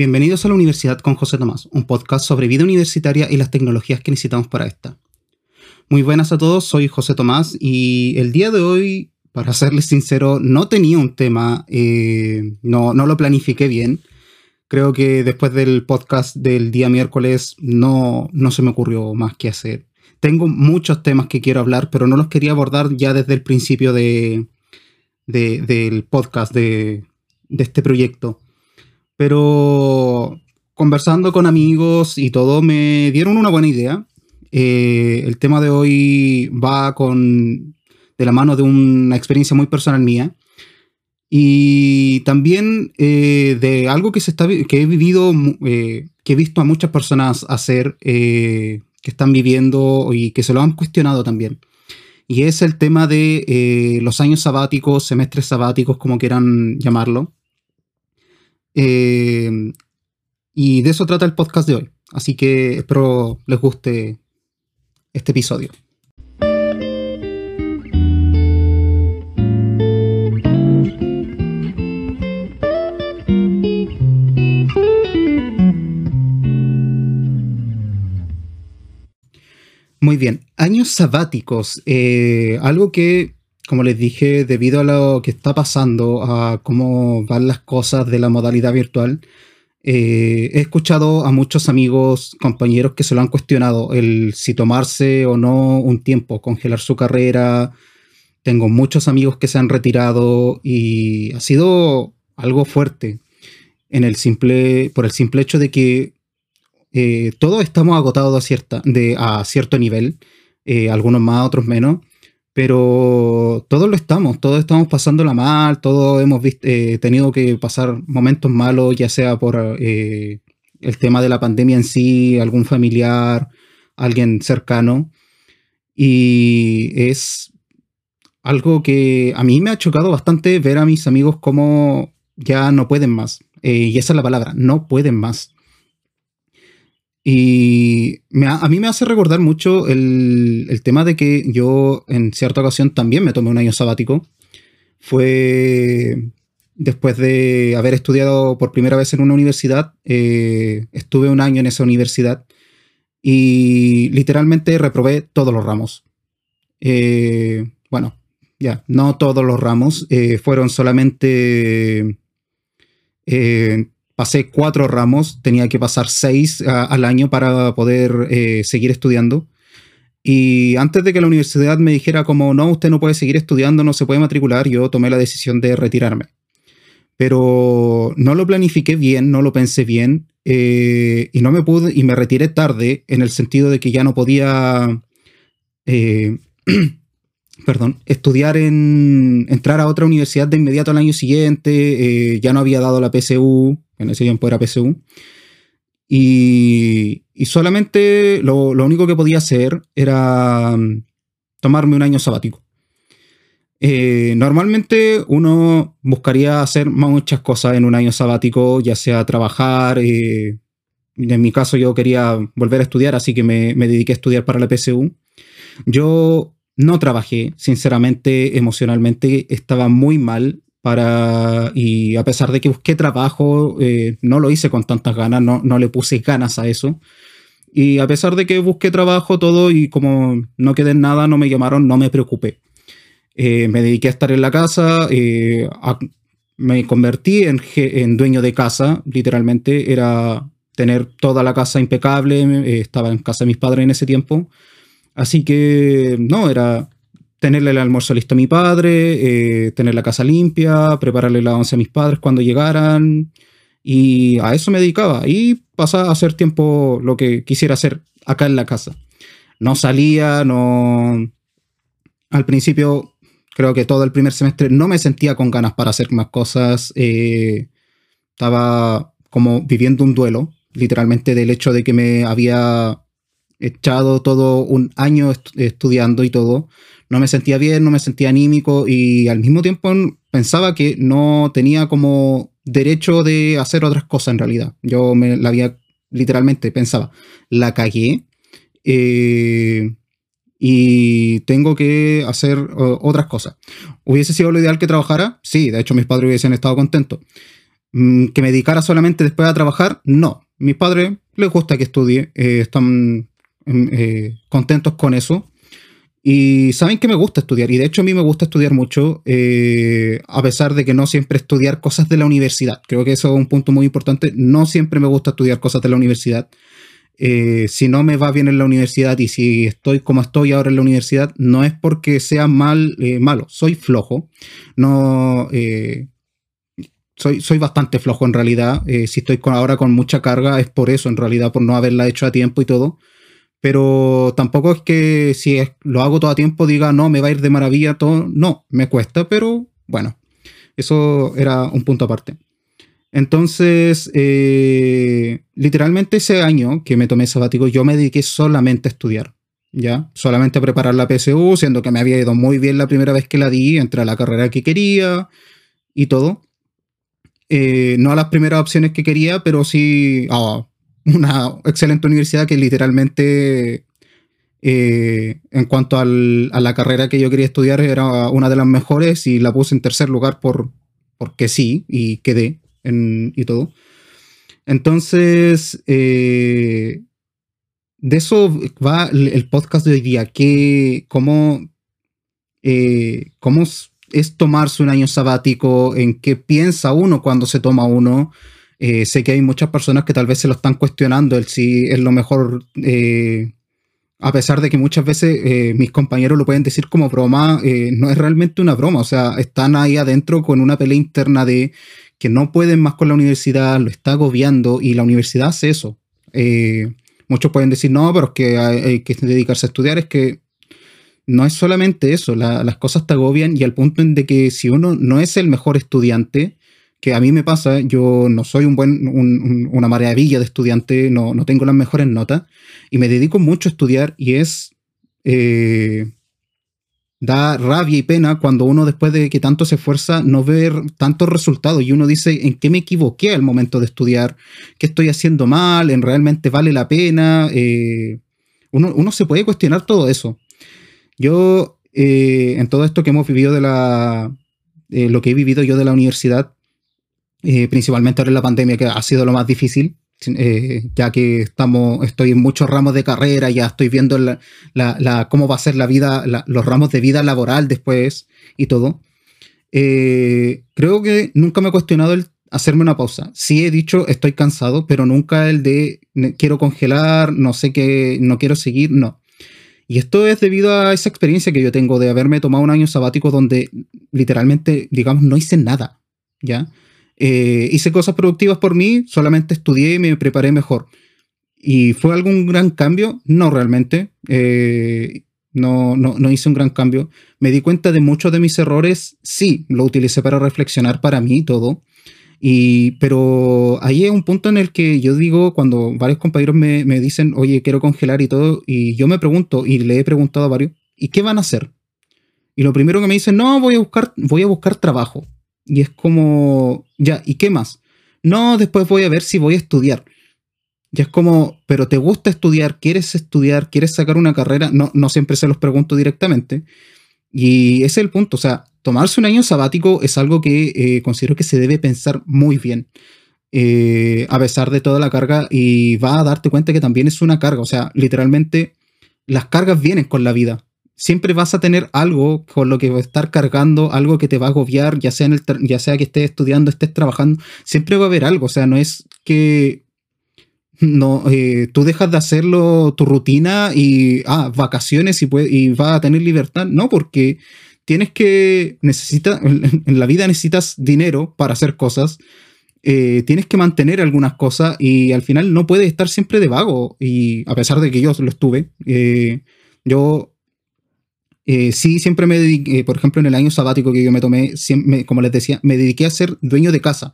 Bienvenidos a la Universidad con José Tomás, un podcast sobre vida universitaria y las tecnologías que necesitamos para esta. Muy buenas a todos, soy José Tomás y el día de hoy, para serles sincero, no tenía un tema, eh, no, no lo planifiqué bien. Creo que después del podcast del día miércoles no, no se me ocurrió más que hacer. Tengo muchos temas que quiero hablar, pero no los quería abordar ya desde el principio de, del podcast, de, de este proyecto. Pero conversando con amigos y todo, me dieron una buena idea. Eh, el tema de hoy va con de la mano de una experiencia muy personal mía. Y también eh, de algo que se está que he vivido eh, que he visto a muchas personas hacer que están viviendo y que se lo han cuestionado también. Y es el tema de los años sabáticos semestres sabáticos como quieran llamarlo eh, y de eso trata el podcast de hoy. Así que espero les guste este episodio. Muy bien, años sabáticos, eh, algo que como les dije, debido a lo que está pasando, a cómo van las cosas de la modalidad virtual, eh, he escuchado a muchos amigos, compañeros que se lo han cuestionado, el si tomarse o no un tiempo, congelar su carrera. Tengo muchos amigos que se han retirado y ha sido algo fuerte en el simple, por el simple hecho de que eh, todos estamos agotados a, cierta, de, a cierto nivel, eh, algunos más, otros menos pero todos lo estamos, todos estamos pasándola mal, todos hemos eh, tenido que pasar momentos malos, ya sea por eh, el tema de la pandemia en sí, algún familiar, alguien cercano. Y es algo que a mí me ha chocado bastante ver a mis amigos como ya no pueden más. Eh, y esa es la palabra, no pueden más. Y a mí me hace recordar mucho el, tema de que yo en cierta ocasión también me tomé un año sabático. Fue después de haber estudiado por primera vez en una universidad. Eh, estuve un año en esa universidad y literalmente reprobé todos los ramos. Eh, bueno, ya, no todos los ramos, eh, fueron solamente pasé cuatro ramos, tenía que pasar seis al año para poder eh, seguir estudiando. Y antes de que la universidad me dijera como, no, usted no puede seguir estudiando, no se puede matricular, yo tomé la decisión de retirarme. Pero no lo planifiqué bien, no lo pensé bien, eh, y no me pude, y me retiré tarde en el sentido de que ya no podía, eh, perdón, estudiar en, entrar a otra universidad de inmediato al año siguiente, ya no había dado la PSU, en ese tiempo era PSU. Y, solamente lo, único que podía hacer era mm, tomarme un año sabático. Eh, normalmente uno buscaría hacer muchas cosas en un año sabático, ya sea trabajar. Eh, en mi caso yo quería volver a estudiar, así que me, me dediqué a estudiar para la PSU. Yo no trabajé, sinceramente, emocionalmente estaba muy mal para, y a pesar de que busqué trabajo, eh, no lo hice con tantas ganas, no, no, le puse ganas a eso. Y a pesar de que busqué trabajo, todo, y como no quedé en nada, no me llamaron, no me preocupé. Eh, me dediqué a estar en la casa, eh, me convertí en, en, dueño de casa, literalmente, era tener toda la casa impecable, estaba en casa de mis padres en ese tiempo. Así que, no, era tenerle el almuerzo listo a mi padre, eh, tener la casa limpia, prepararle la once a mis padres cuando llegaran. Y a eso me dedicaba. Y pasaba a hacer tiempo lo que quisiera hacer acá en la casa. No salía, no... Al principio, creo que todo el primer semestre no me sentía con ganas para hacer más cosas. Eh, estaba como viviendo un duelo, literalmente del hecho de que me había echado todo un año estudiando y todo no me sentía bien, no me sentía anímico y al mismo tiempo pensaba que no tenía como derecho de hacer otras cosas en realidad. Yo me la había literalmente pensaba, la cagué eh, y tengo que hacer otras cosas. ¿Hubiese sido lo ideal que trabajara? Sí, de hecho mis padres hubiesen estado contentos. mm, que me dedicara solamente después a trabajar, no. Mis padres les gusta que estudie, eh, están eh, contentos con eso. Y saben que me gusta estudiar, y de hecho a mí me gusta estudiar mucho, eh, a pesar de que no siempre estudiar cosas de la universidad. Creo que eso es un punto muy importante. No siempre me gusta estudiar cosas de la universidad. Eh, si no me va bien en la universidad y si estoy como estoy ahora en la universidad, no es porque sea mal, eh, malo, soy flojo. No, soy, soy bastante flojo en realidad. si estoy con, ahora con mucha carga, es por eso, en realidad, por no haberla hecho a tiempo y todo pero tampoco es que si lo hago todo a tiempo diga, no, me va a ir de maravilla todo. No, me cuesta, pero bueno, eso era un punto aparte. Entonces, eh, literalmente ese año que me tomé sabático, yo me dediqué solamente a estudiar, ¿ya? Solamente a preparar la PSU, siendo que me había ido muy bien la primera vez que la di, entré a la carrera que quería y todo. Eh, no a las primeras opciones que quería, pero sí a una excelente universidad que literalmente, eh, en cuanto a la carrera que yo quería estudiar, era una de las mejores y la puse en tercer lugar por, porque sí, y quedé y todo. Entonces, eh, de eso va el podcast de hoy día, que cómo, eh, cómo es tomarse un año sabático, en qué piensa uno cuando se toma uno, eh, sé que hay muchas personas que tal vez se lo están cuestionando el si es lo mejor, eh, a pesar de que muchas veces eh, mis compañeros lo pueden decir como broma, no es realmente una broma, o sea, están ahí adentro con una pelea interna de que no pueden más con la universidad, lo está agobiando y la universidad hace eso. muchos pueden decir, no, pero es que hay, que dedicarse a estudiar, es que no es solamente eso, las cosas te agobian y al punto en de que si uno no es el mejor estudiante, que a mí me pasa, yo no soy un buen, una maravilla de estudiante, no, no, tengo las mejores notas y me dedico mucho a estudiar y es... Eh, da rabia y pena cuando uno después de que tanto se esfuerza no ve tantos resultados y uno dice en qué me equivoqué al momento de estudiar, qué estoy haciendo mal, en realmente vale la pena. Eh, uno, se puede cuestionar todo eso. Yo, eh, en todo esto que hemos vivido de la, lo que he vivido yo de la universidad, eh, principalmente ahora en la pandemia, que ha sido lo más difícil, eh, ya que estamos, estoy en muchos ramos de carrera, ya estoy viendo la, cómo va a ser la vida, los ramos de vida laboral después y todo. Eh, creo que nunca me he cuestionado el hacerme una pausa. Sí he dicho estoy cansado, pero nunca el de quiero congelar, no sé qué, no quiero seguir, no. Y esto es debido a esa experiencia que yo tengo de haberme tomado un año sabático donde literalmente, digamos, no hice nada, ¿ya? Eh, hice cosas productivas por mí, solamente estudié y me preparé mejor. ¿Y fue algún gran cambio? No realmente. Eh, no, no, no, hice un gran cambio. Me di cuenta de muchos de mis errores. Sí, lo utilicé para reflexionar para mí todo. Y, pero ahí es un punto en el que yo digo, cuando varios compañeros me, me dicen, oye, quiero congelar y todo, y yo me pregunto, y le he preguntado a varios, ¿y qué van a hacer? Y lo primero que me dicen, no, voy a buscar, voy a buscar trabajo. Y es como, ya, ¿y qué más? No, después voy a ver si voy a estudiar. Ya es como, pero ¿te gusta estudiar? ¿Quieres estudiar? ¿Quieres sacar una carrera? No, no siempre se los pregunto directamente. Y ese es el punto. O sea, tomarse un año sabático es algo que eh, considero que se debe pensar muy bien. Eh, a pesar de toda la carga y va a darte cuenta que también es una carga. O sea, literalmente las cargas vienen con la vida siempre vas a tener algo con lo que estar cargando, algo que te va a agobiar, ya sea, ya sea que estés estudiando, estés trabajando, siempre va a haber algo, o sea, no es que no, eh, tú dejas de hacerlo tu rutina y, ah, vacaciones y, y vas a tener libertad, no, porque tienes que, necesitas, en la vida necesitas dinero para hacer cosas, eh, tienes que mantener algunas cosas y al final no puedes estar siempre de vago, y a pesar de que yo lo estuve, eh, yo eh, sí, siempre me dediqué, por ejemplo, en el año sabático que yo me tomé, como les decía, me dediqué a ser dueño de casa.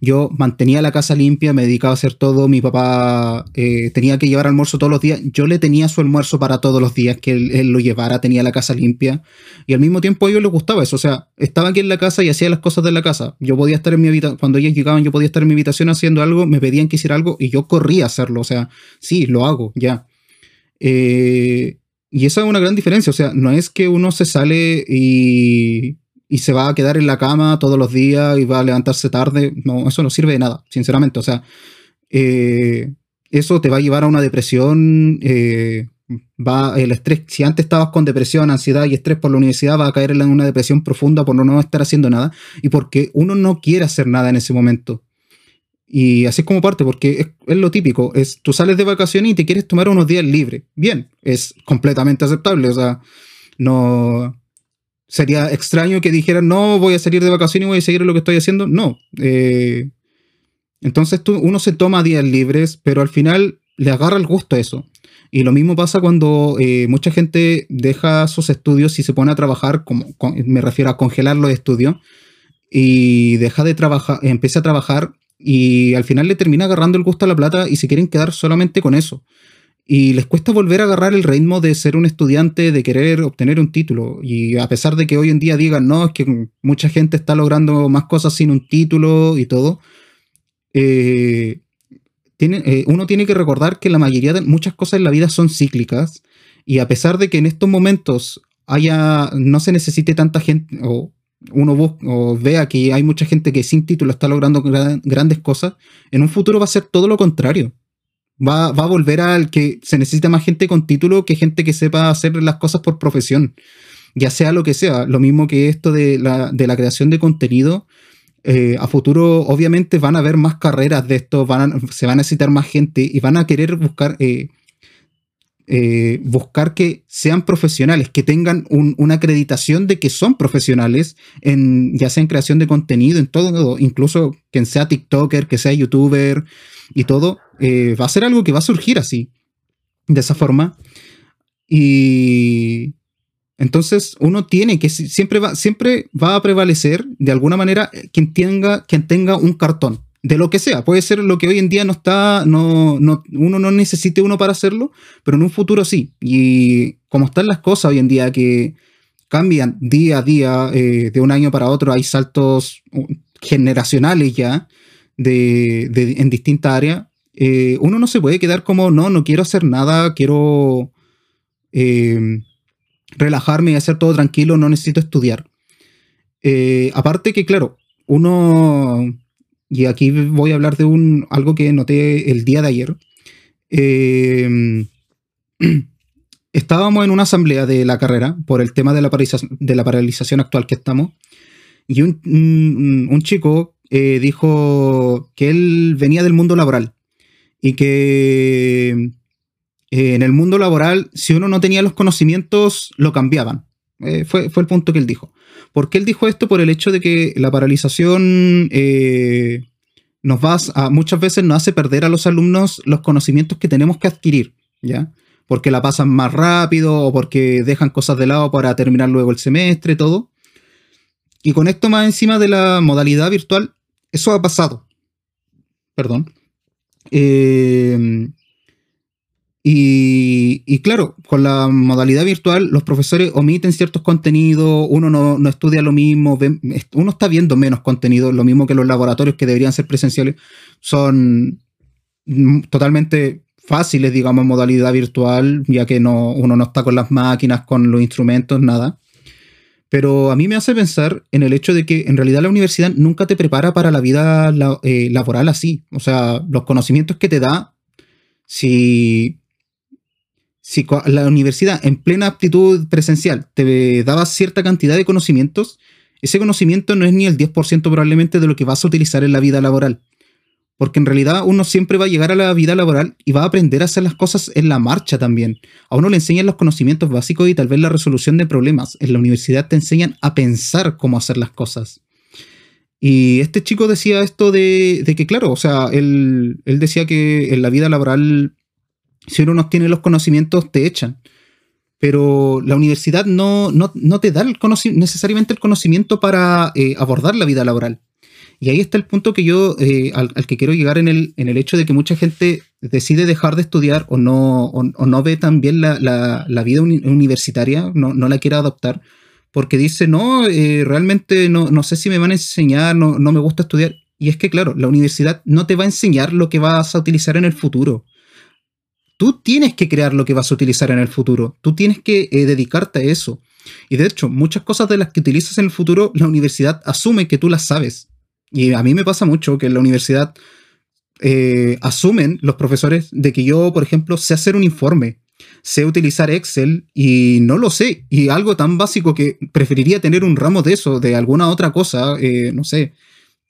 Yo mantenía la casa limpia, me dedicaba a hacer todo. Mi papá eh, tenía que llevar almuerzo todos los días. Yo le tenía su almuerzo para todos los días que él, lo llevara, tenía la casa limpia. Y al mismo tiempo a ellos les gustaba eso. O sea, estaba aquí en la casa y hacía las cosas de la casa. Yo podía estar en mi habitación, cuando ellos llegaban, yo podía estar en mi habitación haciendo algo, me pedían que hiciera algo y yo corría a hacerlo. O sea, sí, lo hago, ya. Eh, y esa es una gran diferencia, o sea, no es que uno se sale y, y se va a quedar en la cama todos los días y va a levantarse tarde. No, eso no sirve de nada, sinceramente. O sea, eh, eso te va a llevar a una depresión. Eh, va el estrés, si antes estabas con depresión, ansiedad y estrés por la universidad, va a caer en una depresión profunda por no estar haciendo nada y porque uno no quiere hacer nada en ese momento. Y así es como parte, porque es, lo típico, es tú sales de vacaciones y te quieres tomar unos días libres. Bien, es completamente aceptable, o sea, no sería extraño que dijeran, no, voy a salir de vacaciones y voy a seguir lo que estoy haciendo. No. Eh, entonces tú, uno se toma días libres, pero al final le agarra el gusto a eso. Y lo mismo pasa cuando eh, mucha gente deja sus estudios y se pone a trabajar, como me refiero a congelar los estudios, y deja de trabajar, empieza a trabajar y al final le termina agarrando el gusto a la plata y se quieren quedar solamente con eso. Y les cuesta volver a agarrar el ritmo de ser un estudiante, de querer obtener un título. Y a pesar de que hoy en día digan, no, es que mucha gente está logrando más cosas sin un título y todo, eh, eh, uno tiene que recordar que la mayoría de muchas cosas en la vida son cíclicas. Y a pesar de que en estos momentos haya, no se necesite tanta gente, uno o vea que hay mucha gente que sin título está logrando grandes cosas, en un futuro va a ser todo lo contrario. Va, a volver al que se necesita más gente con título que gente que sepa hacer las cosas por profesión. Ya sea lo que sea. Lo mismo que esto de la, creación de contenido. Eh, a futuro, obviamente, van a haber más carreras de esto, van se va a necesitar más gente y van a querer buscar eh, eh, buscar que sean profesionales, que tengan una acreditación de que son profesionales, en, ya sea en creación de contenido, en todo, incluso quien sea TikToker, que sea YouTuber y todo, eh, va a ser algo que va a surgir así, de esa forma. Y entonces uno tiene que siempre va, siempre va a prevalecer de alguna manera quien tenga, quien tenga un cartón de lo que sea. Puede ser lo que hoy en día no está, no, no, uno no necesite uno para hacerlo, pero en un futuro sí. Y como están las cosas hoy en día que cambian día a día, eh, de un año para otro, hay saltos uh, generacionales ya de, en distintas áreas. Eh, uno no se puede quedar como, no, no quiero hacer nada, quiero eh, relajarme y hacer todo tranquilo, no necesito estudiar. aparte que, claro, uno y aquí voy a hablar de un, algo que noté el día de ayer. Em, estábamos en una asamblea de la carrera por el tema de la, de la paralización actual que estamos. Y un, chico eh, dijo que él venía del mundo laboral y que eh, en el mundo laboral, si uno no tenía los conocimientos, lo cambiaban. Eh, fue, fue, el punto que él dijo. ¿Por qué él dijo esto? Por el hecho de que la paralización eh, nos va a, muchas veces nos hace perder a los alumnos los conocimientos que tenemos que adquirir, ¿ya? Porque la pasan más rápido o porque dejan cosas de lado para terminar luego el semestre, todo. Y con esto más encima de la modalidad virtual, eso ha pasado. Perdón. Eh, y, claro, con la modalidad virtual, los profesores omiten ciertos contenidos, uno no, estudia lo mismo, uno está viendo menos contenido, lo mismo que los laboratorios que deberían ser presenciales, son totalmente fáciles, digamos, modalidad virtual, ya que no, uno no está con las máquinas, con los instrumentos, nada. Pero a mí me hace pensar en el hecho de que en realidad la universidad nunca te prepara para la vida eh, laboral así. O sea, los conocimientos que te da, si si la universidad en plena aptitud presencial te daba cierta cantidad de conocimientos, ese conocimiento no es ni el 10% probablemente de lo que vas a utilizar en la vida laboral. Porque en realidad uno siempre va a llegar a la vida laboral y va a aprender a hacer las cosas en la marcha también. A uno le enseñan los conocimientos básicos y tal vez la resolución de problemas. En la universidad te enseñan a pensar cómo hacer las cosas. Y este chico decía esto de, que, claro, o sea, él, él decía que en la vida laboral si uno no tiene los conocimientos, te echan. Pero la universidad no, no, te da necesariamente el conocimiento para eh, abordar la vida laboral. Y ahí está el punto que yo, eh, al, que quiero llegar en el, en el hecho de que mucha gente decide dejar de estudiar o no, o, no ve tan bien la, vida universitaria, no, no, la quiere adoptar, porque dice, no, eh, realmente no, no, sé si me van a enseñar, no, no me gusta estudiar. Y es que, claro, la universidad no te va a enseñar lo que vas a utilizar en el futuro tú tienes que crear lo que vas a utilizar en el futuro. Tú tienes que eh, dedicarte a eso. Y de hecho, muchas cosas de las que utilizas en el futuro, la universidad asume que tú las sabes. Y a mí me pasa mucho que en la universidad eh, asumen los profesores de que yo, por ejemplo, sé hacer un informe, sé utilizar Excel y no lo sé. Y algo tan básico que preferiría tener un ramo de eso, de alguna otra cosa, eh, no sé.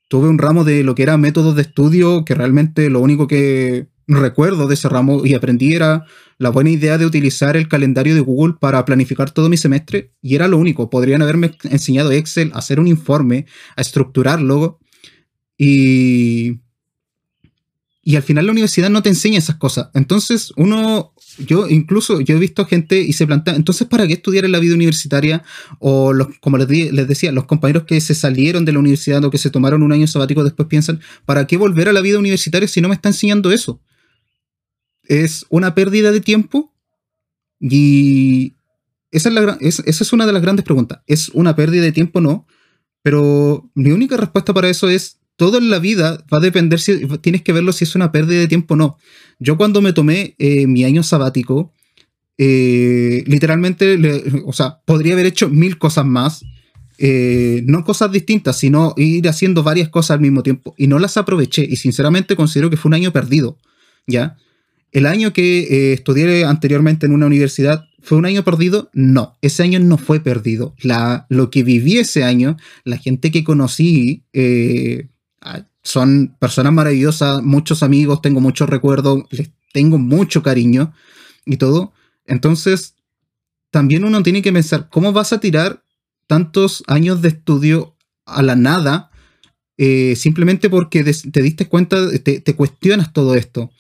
Tuve un ramo de lo que era métodos de estudio, que realmente lo único que recuerdo de ese ramo y aprendí era la buena idea de utilizar el calendario de Google para planificar todo mi semestre y era lo único. Podrían haberme enseñado Excel, a hacer un informe, a estructurarlo y y al final la universidad no te enseña esas cosas. Entonces, uno, yo incluso, yo he visto gente y se plantea, entonces, ¿para qué estudiar en la vida universitaria? O los, como les, les, decía, los compañeros que se salieron de la universidad o que se tomaron un año sabático después piensan, ¿para qué volver a la vida universitaria si no me está enseñando eso? Es una pérdida de tiempo y esa es, una de las grandes preguntas. ¿Es una pérdida de tiempo? No. Pero mi única respuesta para eso es todo en la vida va a depender si tienes que verlo si es una pérdida de tiempo o no. Yo cuando me tomé eh, mi año sabático, eh, literalmente, o sea, podría haber hecho mil cosas más. Eh, no cosas distintas, sino ir haciendo varias cosas al mismo tiempo. Y no las aproveché. Y sinceramente considero que fue un año perdido. ¿Ya? El año que estudié anteriormente en una universidad fue un año perdido. No, ese año no fue perdido. Lo que viví ese año, la gente que conocí, Ah, son personas maravillosas, muchos amigos, tengo muchos recuerdos, les tengo mucho cariño y todo. Entonces, también uno tiene que pensar, ¿cómo vas a tirar tantos años de estudio a la nada eh, simplemente porque te diste cuenta, te cuestionas todo esto?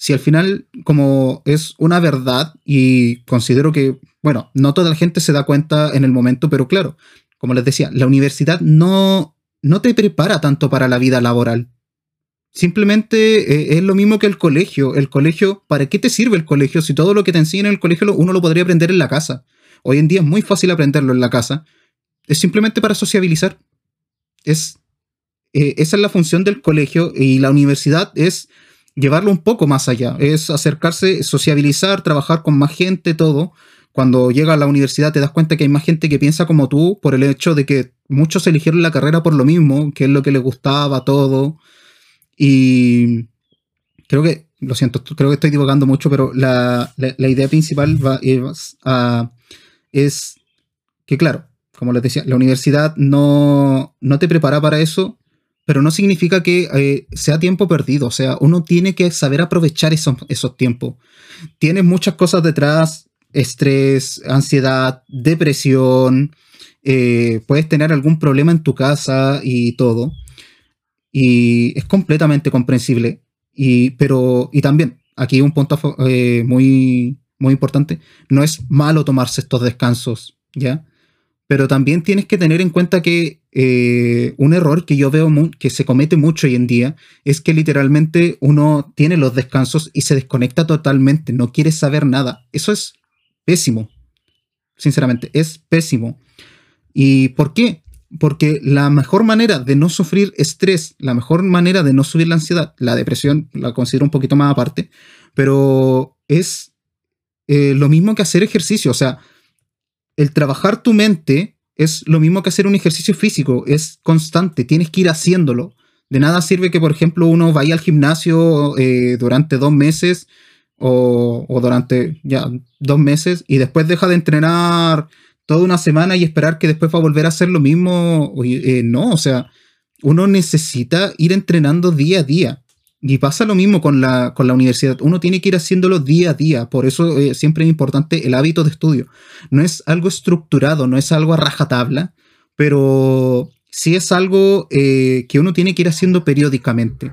Si al final, como es una verdad, y considero que, bueno, no toda la gente se da cuenta en el momento, pero claro, como les decía, la universidad no no te prepara tanto para la vida laboral. Simplemente eh, es lo mismo que el colegio. El colegio, ¿para qué te sirve el colegio si todo lo que te enseñan en el colegio uno lo podría aprender en la casa? Hoy en día es muy fácil aprenderlo en la casa. Es simplemente para sociabilizar. Es, eh, esa es la función del colegio y la universidad es llevarlo un poco más allá. Es acercarse, sociabilizar, trabajar con más gente, todo cuando llegas a la universidad te das cuenta que hay más gente que piensa como tú por el hecho de que muchos eligieron la carrera por lo mismo, que es lo que les gustaba, todo. Y creo que, lo siento, creo que estoy divagando mucho, pero la, idea principal es, que, claro, como les decía, la universidad no, no te prepara para eso, pero no significa que eh, sea tiempo perdido. O sea, uno tiene que saber aprovechar esos, esos tiempos. Tienes muchas cosas detrás, estrés, ansiedad, depresión, eh, puedes tener algún problema en tu casa y todo. Y es completamente comprensible. Y, pero, y también, aquí un punto eh, muy, muy importante, no es malo tomarse estos descansos, ¿ya? Pero también tienes que tener en cuenta que eh, un error que yo veo que se comete mucho hoy en día es que literalmente uno tiene los descansos y se desconecta totalmente, no quiere saber nada. Eso es pésimo. Sinceramente, es pésimo. ¿Y por qué? Porque la mejor manera de no sufrir estrés, la mejor manera de no subir la ansiedad, la depresión la considero un poquito más aparte, pero es eh, lo mismo que hacer ejercicio. O sea, el trabajar tu mente es lo mismo que hacer un ejercicio físico, es constante, tienes que ir haciéndolo. De nada sirve que, por ejemplo, uno vaya al gimnasio eh, durante dos meses o, durante ya dos meses y después deja de entrenar toda una semana y esperar que después va a volver a hacer lo mismo. Eh, no, o sea, uno necesita ir entrenando día a día. Y pasa lo mismo con la, con la universidad. Uno tiene que ir haciéndolo día a día. Por eso eh, siempre es importante el hábito de estudio. No es algo estructurado, no es algo a rajatabla, pero sí es algo eh, que uno tiene que ir haciendo periódicamente.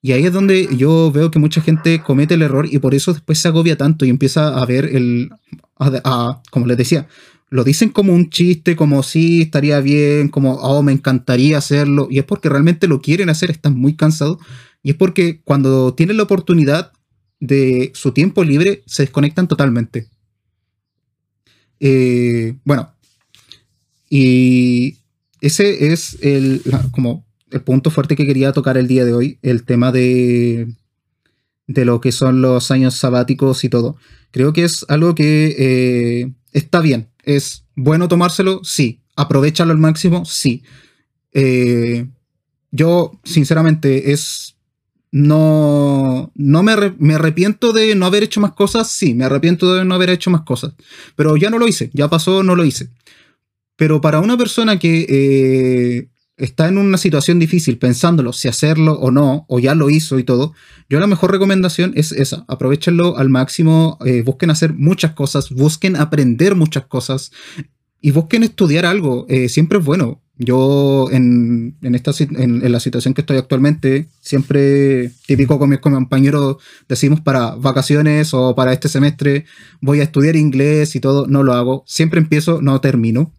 Y ahí es donde yo veo que mucha gente comete el error y por eso después se agobia tanto y empieza a ver el, como les decía, lo dicen como un chiste, como sí, estaría bien, como, oh, me encantaría hacerlo. Y es porque realmente lo quieren hacer, están muy cansados. Y es porque cuando tienen la oportunidad de su tiempo libre, se desconectan totalmente. Eh, bueno, y ese es el, como el punto fuerte que quería tocar el día de hoy, el tema de, de lo que son los años sabáticos y todo. Creo que es algo que eh, está bien. ¿Es bueno tomárselo? Sí. ¿Aprovechalo al máximo? Sí. Eh, yo, sinceramente, es. No. No me, me, arrepiento de no haber hecho más cosas. Sí, me arrepiento de no haber hecho más cosas. Pero ya no lo hice. Ya pasó, no lo hice. Pero para una persona que eh, está en una situación difícil pensándolo si hacerlo o no, o ya lo hizo y todo, yo la mejor recomendación es esa, aprovechenlo al máximo, eh, busquen hacer muchas cosas, busquen aprender muchas cosas y busquen estudiar algo, eh, siempre es bueno. Yo en, esta, en, la situación que estoy actualmente, siempre típico con mis compañeros decimos para vacaciones o para este semestre voy a estudiar inglés y todo, no lo hago, siempre empiezo, no termino.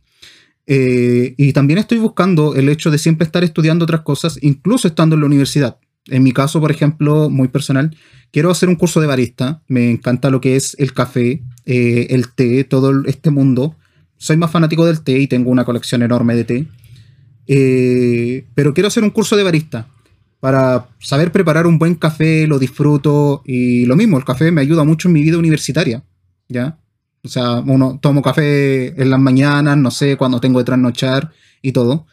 Eh, y también estoy buscando el hecho de siempre estar estudiando otras cosas, incluso estando en la universidad. En mi caso, por ejemplo, muy personal, quiero hacer un curso de barista. Me encanta lo que es el café, eh, el té, todo este mundo. Soy más fanático del té y tengo una colección enorme de té. Eh, pero quiero hacer un curso de barista para saber preparar un buen café, lo disfruto y lo mismo, el café me ayuda mucho en mi vida universitaria, ¿ya? O sea, uno tomo café en las mañanas, no sé, cuando tengo que trasnochar y todo.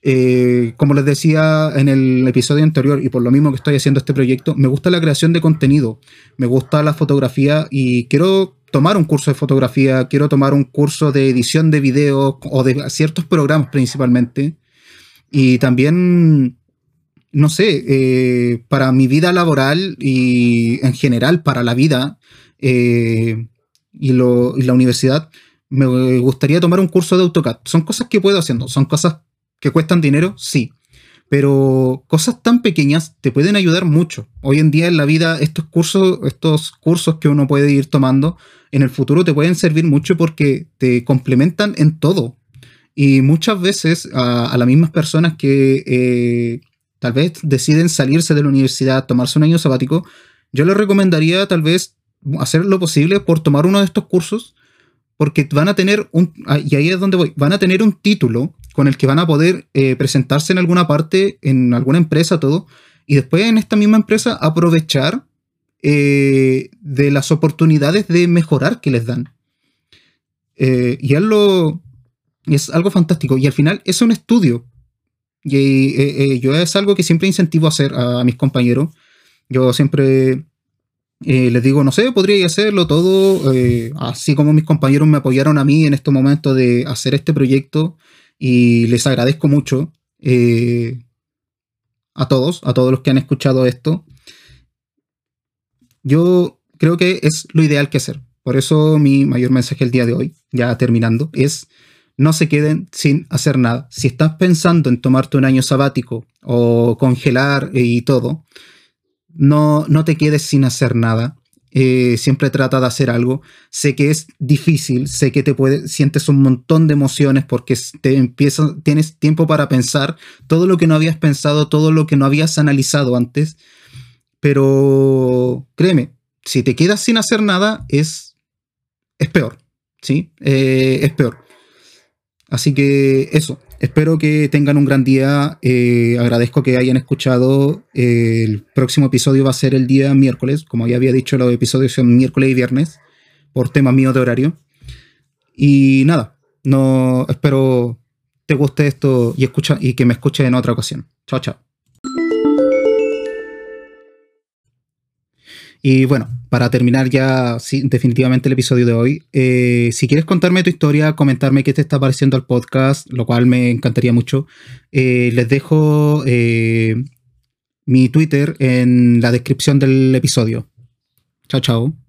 Eh, como les decía en el episodio anterior, y por lo mismo que estoy haciendo este proyecto, me gusta la creación de contenido, me gusta la fotografía y quiero tomar un curso de fotografía, quiero tomar un curso de edición de video o de ciertos programas principalmente. Y también, no sé, eh, para mi vida laboral y en general para la vida, eh, y, la universidad, me gustaría tomar un curso de AutoCAD. Son cosas que puedo haciendo, son cosas que cuestan dinero, sí. Pero cosas tan pequeñas te pueden ayudar mucho. Hoy en día en la vida, estos cursos, estos cursos que uno puede ir tomando, en el futuro te pueden servir mucho porque te complementan en todo. Y muchas veces a, las mismas personas que eh, tal vez deciden salirse de la universidad, tomarse un año sabático, yo les recomendaría tal vez hacer lo posible por tomar uno de estos cursos, porque van a tener un, ah, y ahí es donde voy, van a tener un título con el que van a poder eh, presentarse en alguna parte, en alguna empresa, todo, y después en esta misma empresa aprovechar eh, de las oportunidades de mejorar que les dan. Y es, lo, es algo fantástico. Y al final es un estudio. Y yo es algo que siempre incentivo a hacer a mis compañeros. Yo siempre eh, les digo, no sé, podría hacerlo todo, eh, así como mis compañeros me apoyaron a mí en este momento de hacer este proyecto y les agradezco mucho eh, a todos, a todos los que han escuchado esto. Yo creo que es lo ideal que hacer. Por eso mi mayor mensaje el día de hoy, ya terminando, es no se queden sin hacer nada. Si estás pensando en tomarte un año sabático o congelar y todo, no, no te quedes sin hacer nada. Eh, siempre trata de hacer algo. Sé que es difícil, sé que te puede, sientes un montón de emociones porque te empieza, tienes tiempo para pensar todo lo que no habías pensado, todo lo que no habías analizado antes. Pero créeme, si te quedas sin hacer nada, es, es peor. ¿Sí? Eh, es peor. Así que eso, Espero que tengan un gran día. Eh, agradezco que hayan escuchado. el próximo episodio va a ser el día miércoles. Como ya había dicho, los episodios son miércoles y viernes por temas míos de horario. Y nada, no espero te guste esto y, escucha, y que me escuches en otra ocasión. Chao, chao. Y bueno, para terminar ya definitivamente el episodio de hoy, eh, si quieres contarme tu historia, comentarme qué te está pareciendo el podcast, lo cual me encantaría mucho, eh, les dejo eh, mi Twitter en la descripción del episodio. Chao, chao.